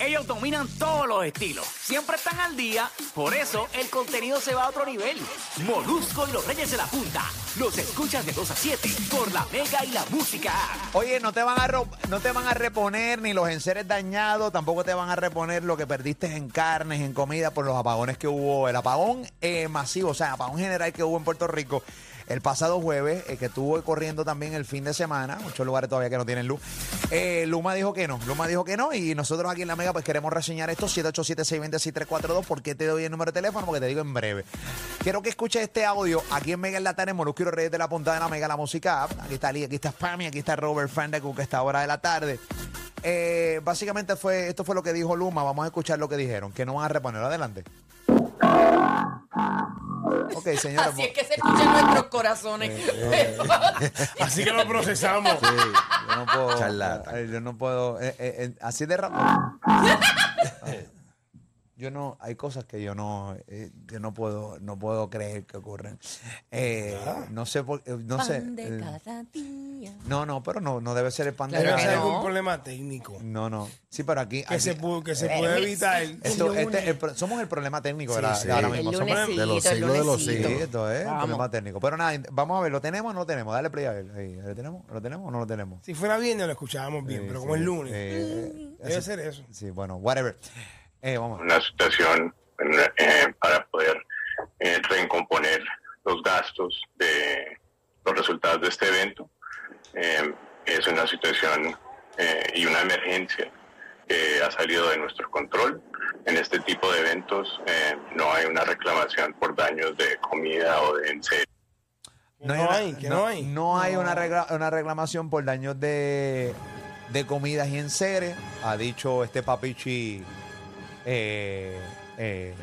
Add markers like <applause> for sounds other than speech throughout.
Ellos dominan todos los estilos. Siempre están al día. Por eso el contenido se va a otro nivel. Molusco y los Reyes de la Punta. Los escuchas de 2 a 7 por la Mega y la Música. Oye, no te van a no te van a reponer ni los enseres dañados, tampoco te van a reponer lo que perdiste en carnes, en comida por los apagones que hubo, el apagón eh, masivo, o sea, apagón general que hubo en Puerto Rico el pasado jueves, eh, que estuvo corriendo también el fin de semana, muchos lugares todavía que no tienen luz. Eh, Luma dijo que no, Luma dijo que no y nosotros aquí en La Mega pues queremos reseñar esto 787-620-6342, ¿por qué te doy el número de teléfono? Porque te digo en breve. Quiero que escuches este audio aquí en Mega en la tarde, Molusco Reyes de la Punta de la Mega, la música. app. Aquí está Lee, aquí está Spammy, aquí está Robert Fandacook, que está hora de la tarde. Eh, básicamente fue, esto fue lo que dijo Luma. Vamos a escuchar lo que dijeron, que no van a reponer. Adelante. Ok, señores. Así es que se escuchan nuestros corazones. Así que lo procesamos. Yo no puedo. Eh, Yo no puedo. eh, eh, eh, así de rápido. <laughs> Yo no, hay cosas que yo no, eh, yo no puedo, no puedo creer que ocurren. Eh, No sé por, eh, no sé. Pan de eh, cada día. no, no, pero no, no debe ser el pan de Debe que cada- no. algún problema técnico. No, no. Sí, pero aquí. Que aquí- se, pu- que se Eh, puede el- evitar. esto, el este, lunes. el pro- somos el problema técnico de, Sí, la- sí. de ahora El mismo. Somos el- lunesito, de los el siglos de los lunesito. Sí, siglos. esto es Vamos. problema técnico. Pero nada, vamos a ver, ¿lo tenemos o no lo tenemos? Dale play a ver. Ahí, ¿Lo tenemos? ¿Lo tenemos o no lo tenemos? Si fuera viernes lo escuchábamos bien, Sí, pero sí. como es lunes, Eh, debe así- ser eso. Sí, bueno, whatever. Eh, vamos. una situación eh, para poder eh, recomponer los gastos de los resultados de este evento. Eh, es una situación eh, y una emergencia que ha salido de nuestro control. En este tipo de eventos eh, no hay una reclamación por daños de comida o de enseres. No una- hay, que no hay. No hay una, regla- una reclamación por daños de, de comidas y enseres. Ha dicho este papichi. Eh, eh,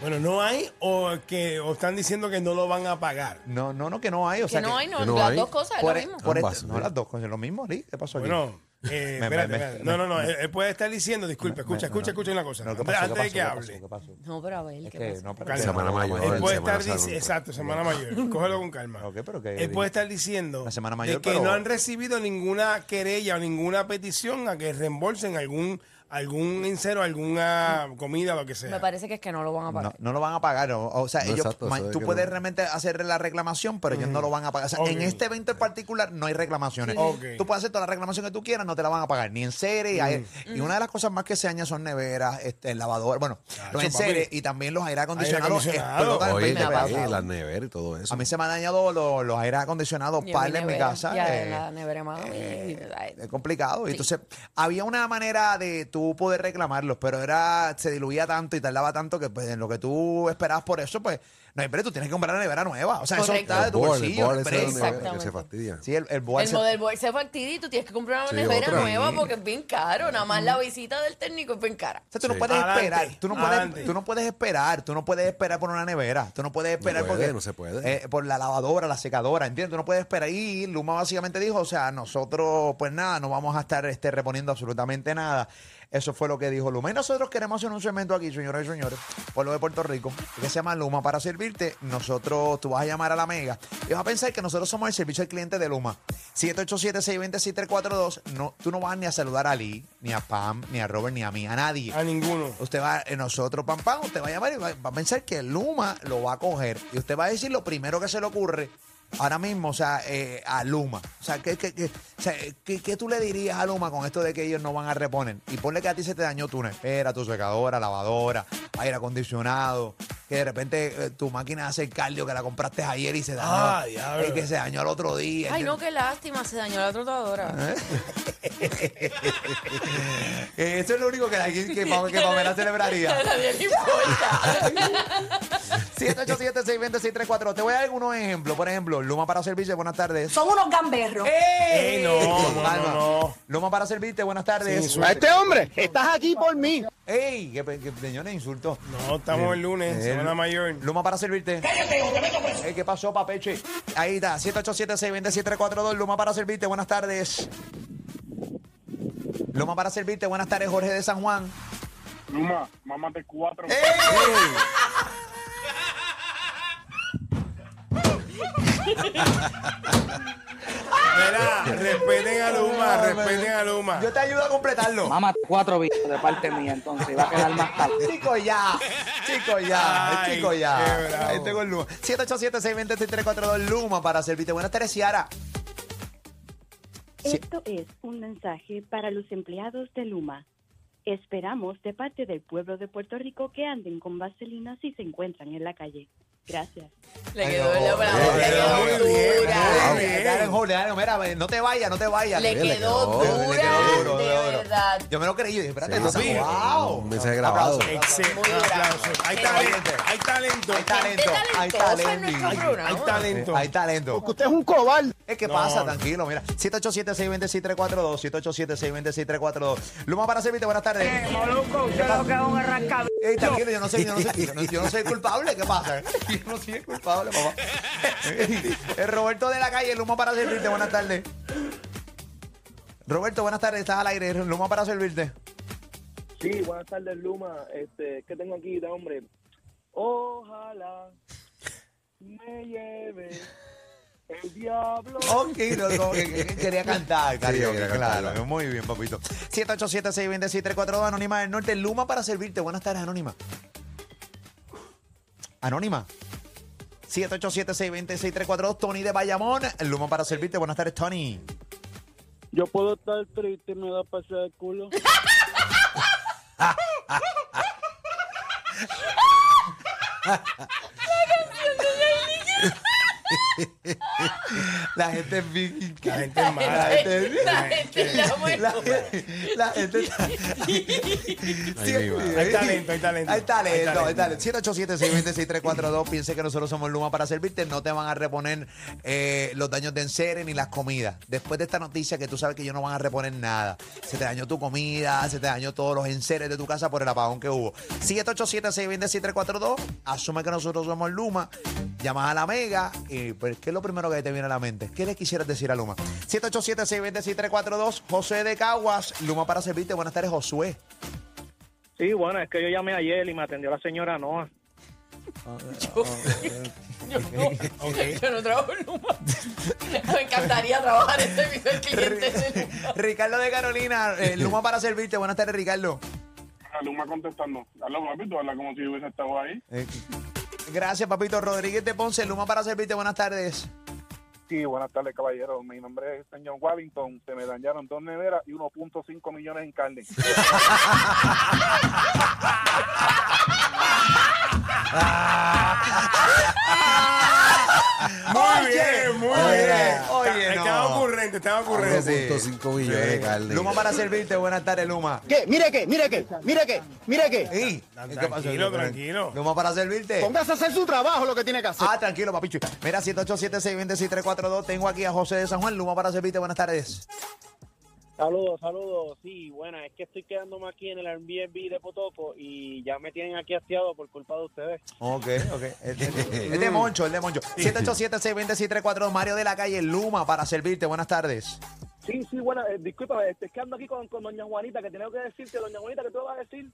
Bueno, no hay o que o están diciendo que no lo van a pagar. no, no, no, que no hay. O Que sea, no hay, no, que no las hay. dos cosas es por, lo e- mismo. por Ambas, este- no, las dos cosas, lo mismo, Lee. ¿Qué pasó aquí? Bueno, <laughs> eh, Me- espérate, me- espérate. me- no, no, no. me- Él, él puede estar diciendo, disculpe, Me- escucha, escucha, no. escucha una cosa. No, ¿qué Antes pasó? ¿Qué antes de pasó? que ¿Qué hable. pasó? ¿Qué pasó? No, pero a ver, Es ¿qué que pasa? no, pero Calma. que Semana mayor. Él puede Semana estar diciendo, exacto, semana mayor. Cógelo con calma. Ok, pero que- Él puede estar diciendo La semana mayor, de que pero- no han recibido ninguna querella o ninguna petición a que reembolsen algún algún insero, alguna comida, lo que sea. Me parece que es que no lo van a No, pagar. no lo van a pagar. O, o sea, No, ellos, exacto, tú puedes no. realmente hacer la reclamación, pero ellos no lo van a pagar. O sea, en este evento en particular no hay reclamaciones. Tú puedes hacer toda la reclamación que tú quieras, no te la van a pagar. Ni en serie. y hay- Y una de las cosas más que se dañan son neveras, este, lavadoras, bueno, los enseres papi. y también los aire acondicionados. Aire acondicionado. explotan Oye, 20 me ha papi, pedazos. la nevera y todo eso. A mí se me han dañado los, los aires acondicionados, Y en par en mi casa. Ya, eh, en la nevera mami. ay, es complicado. Y Entonces, había una manera de tú poder reclamarlos, pero era se diluía tanto y tardaba tanto que pues, en lo que tú esperabas por eso, pues, no break, tú tienes que comprar una nevera nueva. O sea, eso Correcto. está de tu Board, el bolsillo. board ese que se fastidia. Sí, el, el board El se- model board se fastidia y tú tienes que comprar una Sí, nevera otra. nueva Sí. porque es bien caro. Nada más la visita del técnico es bien cara. O sea, tú no Sí. puedes Adelante, esperar, tú no adelante. puedes, tú no puedes esperar, tú no puedes esperar por una nevera, tú no puedes esperar No puede, porque no se puede. eh, por la lavadora, la secadora, ¿entiendes? Tú no puedes esperar. Y Luma básicamente dijo, o sea, nosotros, pues nada, no vamos a estar este, reponiendo absolutamente nada. Eso fue lo que dijo Luma. Y nosotros queremos hacer un segmento aquí, señoras y señores, por lo de Puerto Rico, que se llama Luma para servirte. Nosotros, tú vas a llamar a la Mega y vas a pensar que nosotros somos el servicio al cliente de Luma. 787-620-6342. No, tú no vas ni a saludar a Lee, ni a Pam, ni a Robert, ni a mí, a nadie. A ninguno. Usted va, eh, nosotros, pam, pam, usted va a llamar y va, va a pensar que Luma lo va a coger. Y usted va a decir lo primero que se le ocurre ahora mismo, o sea, eh, a Luma. O sea, ¿qué, qué, qué- o sea, ¿qué, tú le dirías a Luma con esto de que ellos no van a reponer? Y ponle que a ti se te dañó tu nevera, tu secadora, lavadora, aire acondicionado, que de repente eh, tu máquina hace cardio que la compraste ayer y se dañó. Ah, diablo. y que se dañó al otro día. Ay, no, qué lástima, se dañó la trotadora. Eh, <laughs> Eso es lo único que, que, que, que Pamela celebraría. A nadie le importa. 787-620-634. Te voy a dar algunos ejemplos. Por ejemplo, Luma para servirte, buenas tardes. Son unos gamberros. Ey, no, no, Calma. no, no. Luma para servirte, buenas tardes. Sin insulto. hombre, estás aquí por mí. ¡Ey! ¿Qué, qué señores insulto? No, estamos el lunes, El- semana mayor. Luma para servirte. Ey, ¿Qué pasó, papeche? Ahí está, 787-620-7342. Luma para servirte, buenas tardes. Luma para servirte, buenas tardes, Jorge de San Juan. Luma, mámate cuatro. <laughs> Mira, respeten a Luma, respeten a Luma. Yo te ayudo a completarlo. Mamá, cuatro bichos de parte mía, entonces va a quedar más tarde. Chico ya, chico ya, Ay, chico ya. Ahí tengo el Luma. 787-620-6342 Luma para servirte. Buenas tardes, Ciara. Sí. Esto es un mensaje para los empleados de Luma. Esperamos de parte del pueblo de Puerto Rico que anden con vaselina si se encuentran en la calle. Gracias. Le quedó no. Dale, mira, no te vayas, no te vayas. Le quedó Le dura, quedó duro, de duro. verdad. Yo me lo creí, yo dije, espérate, Sí, no sí. wow. Un mensaje grabado. Excelente. Muy Un bravo. aplauso. Hay Qué talento. valiente. Hay talento. Hay talento, hay talentosa en talento. nuestro Hay- programa. Hay talento. Hay talento. Porque usted es un cobarde. Es que No. pasa, tranquilo, mira. 787-620-6342, 787-620-6342. Luma para servirte, buenas tardes. Moluco, usted lo que es un arrancabicho. Ey, tranquilo, yo no sé, yo no sé, yo no, yo no soy culpable, ¿qué pasa? <laughs> Yo no soy el culpable, papá. <laughs> El Roberto de la calle, Luma para servirte, buenas tardes. Roberto, buenas tardes, estás al aire, Luma para servirte. Sí, buenas tardes, Luma. Este, ¿qué tengo aquí de hombre? Ojalá me lleve el diablo. Ok, no, no, que- que- que quería cantar, karaoke, quería claro. Muy bien, papito. 787-620-6342, Anónima del Norte, Luma para servirte. Buenas tardes, Anónima. Anónima. 787-620-6342, Tony de Bayamón, Luma para servirte. Buenas tardes, Tony. Yo puedo estar triste y me da pasar el culo. <laughs> <laughs> <laughs> La gente es bien... La gente es mala. La gente es- La gente la gente está... <laughs> Hay talento, hay talento. Hay talento, hay talento. 787-620-6342. Piense que nosotros somos Luma para servirte. No te van a reponer eh, los daños de enseres ni las comidas. Después de esta noticia que tú sabes que ellos no van a reponer nada. Se te dañó tu comida, se te dañó todos los enseres de tu casa por el apagón que hubo. 787-620-6342. Asume que nosotros somos Luma. Llamas a la Mega y pues, ¿qué es lo primero que te viene a la mente? ¿Qué le quisieras decir a Luma? 787-620-6342. José de Caguas. Luma para servirte. Buenas tardes, Josué. Sí, bueno, es que yo llamé ayer y me atendió la señora Noa. Yo <laughs> no, yo no trabajo en Luma. Me encantaría trabajar en servicio al cliente de Luma. Ricardo de Carolina, eh, Luma para servirte. Buenas tardes, Ricardo. Luma contestando. Habla, papito, habla como si hubiese estado ahí. Eh, gracias, papito. Rodríguez de Ponce, Luma para servirte. Buenas tardes. Sí, buenas tardes, caballero. Mi nombre es señor Wellington. Se me dañaron dos neveras y 1.5 millones en carne. <laughs> Muy Oye, bien, muy oye, bien. oye, Está- no. Ocurrente, ocurrente. 1.5 millones de carne. Luma para servirte. Buenas tardes, Luma. ¿Qué? Mire qué, mire qué, mire qué, mire qué. Ey, Tranquilo, tranquilo. Luma para servirte. Póngase a hacer su trabajo lo que tiene que hacer. Ah, tranquilo, papicho. Mira, 787-620-6342. Tengo aquí a José de San Juan. Luma para servirte. Buenas tardes. Saludos, saludos. Sí, bueno, es que estoy quedándome aquí en el Airbnb de Potoco y ya me tienen aquí hastiado por culpa de ustedes. Ok, ok. <laughs> Es de, es de Moncho, es de Moncho. 787-620-6342. Mario de la calle, Luma para servirte. Buenas tardes. Sí, sí, bueno, eh, disculpa, estoy quedando aquí con, con doña Juanita, que tengo que decirte, doña Juanita, ¿qué tú vas a decir?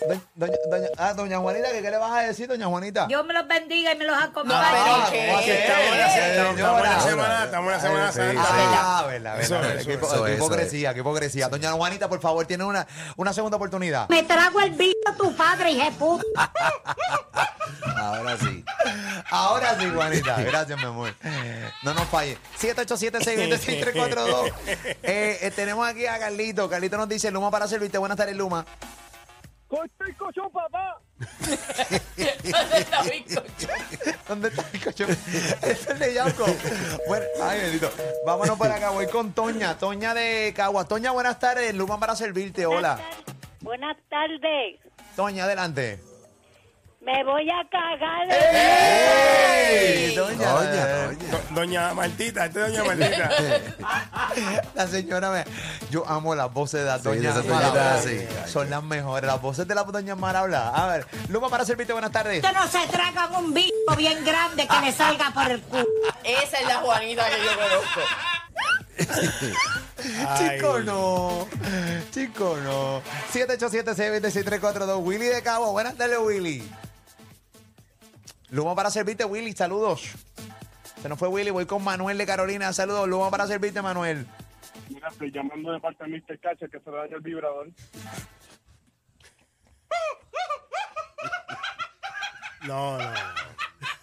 Doña, doña, doña- ah, doña Juanita, ¿qué, qué le vas a decir, doña Juanita? Dios me los bendiga y me los No, acompañe. pero Ah. Estamos en la- estamos- estamos en la Señora. semana, estamos en la semana Sí, santa. sí. Ah, verdad, Eso verdad, es, verdad. Qué, hipocresía, qué hipocresía. Doña Juanita, por favor, tiene una, una segunda oportunidad. Me trago el bicho a tu padre, hija de puta. <laughs> Ahora sí. Ahora sí, Juanita. Gracias, mi amor. No nos falle. 787-620-6342. <laughs> Eh, eh, tenemos aquí a Carlito. Carlito nos dice, Luma para servirte. Buenas tardes, Luma. ¡Corta el cochón, papá! <laughs> ¿Dónde está mi coche? ¿Dónde está el coche? Este es el de Yauco. Bueno, ay, bendito. Vámonos por acá. Voy con Toña. Toña de Cagua. Toña, buenas tardes. Luma para servirte. Hola. Buenas tardes. Toña, adelante. Me voy a cagar. ¡Ey! Doña, Doña, doña. Do- Doña Martita, esta es Doña Martita. <laughs> La señora me. Yo amo las voces de las Sí, doñas esas doñitas. Son las mejores. Las voces de las doñas mal habladas. A ver, Luma para servirte. Buenas tardes. Usted no se tragan un bicho bien grande que le salga por el culo. Esa es la Juanita que yo conozco. <laughs> Chico, no. Chico, no. 787-626-342. Willy de Cabo. Buenas tardes, Willy. Luma para servirte, Willy. Saludos. Se nos fue Willy, voy con Manuel de Carolina. Saludos, Luma para servirte, Manuel. Mira, estoy llamando de parte de Mr. Cacha que se le daña el vibrador. No, no.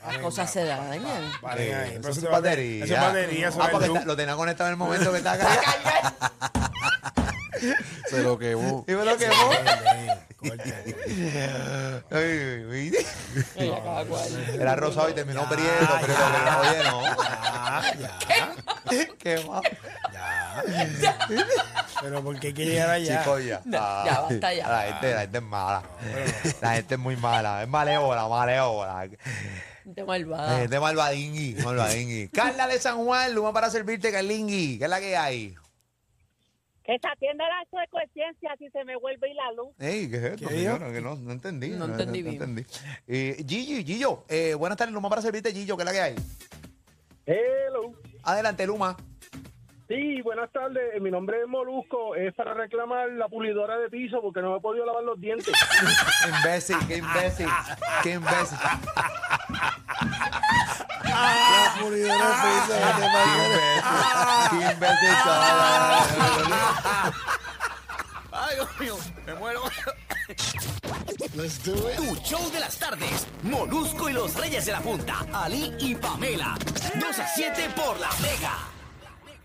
Las cosas se dañan. Ahí. Eso es batería. Eso es batería. Eso Ah, es porque luz. está- lo tenía conectado en el momento que estaba <laughs> acá. Se lo quemó. y me lo quemó. Era rosado y terminó prieto, pero oye, no. Ya, ya, Qué mal. ya. Pero ¿por qué que llegar allá? Chico, ya. Ya, ya, basta ya. La gente, la gente es mala. La gente es muy mala. Es malévola, malévola. Gente La malvada. es malvadingui, malvadingui. Carla de San Juan, Luma para servirte, Carlingui. ¿Qué es la que hay? Que se atienda la secuencia si se me vuelve y la luz. Ey, ¿qué es esto, ¿Qué señora? Que no, no entendí. No entendí bien. entendí. Eh, Gigi, Gillo, eh, buenas tardes, Luma para servirte, Gillo. ¿Qué es la que hay? Hello. Adelante, Luma. Sí, buenas tardes. Mi nombre es Molusco. Es para reclamar la pulidora de piso porque no me he podido lavar los dientes. <laughs> Imbécil, qué imbécil, qué imbécil. La pulidora de piso, pa'l carajo. Qué imbécil. Ay, Dios mío, me muero. Tu show de las tardes. Molusco y los Reyes de la Punta. Ali y Pamela. 2 a 7 por la Mega.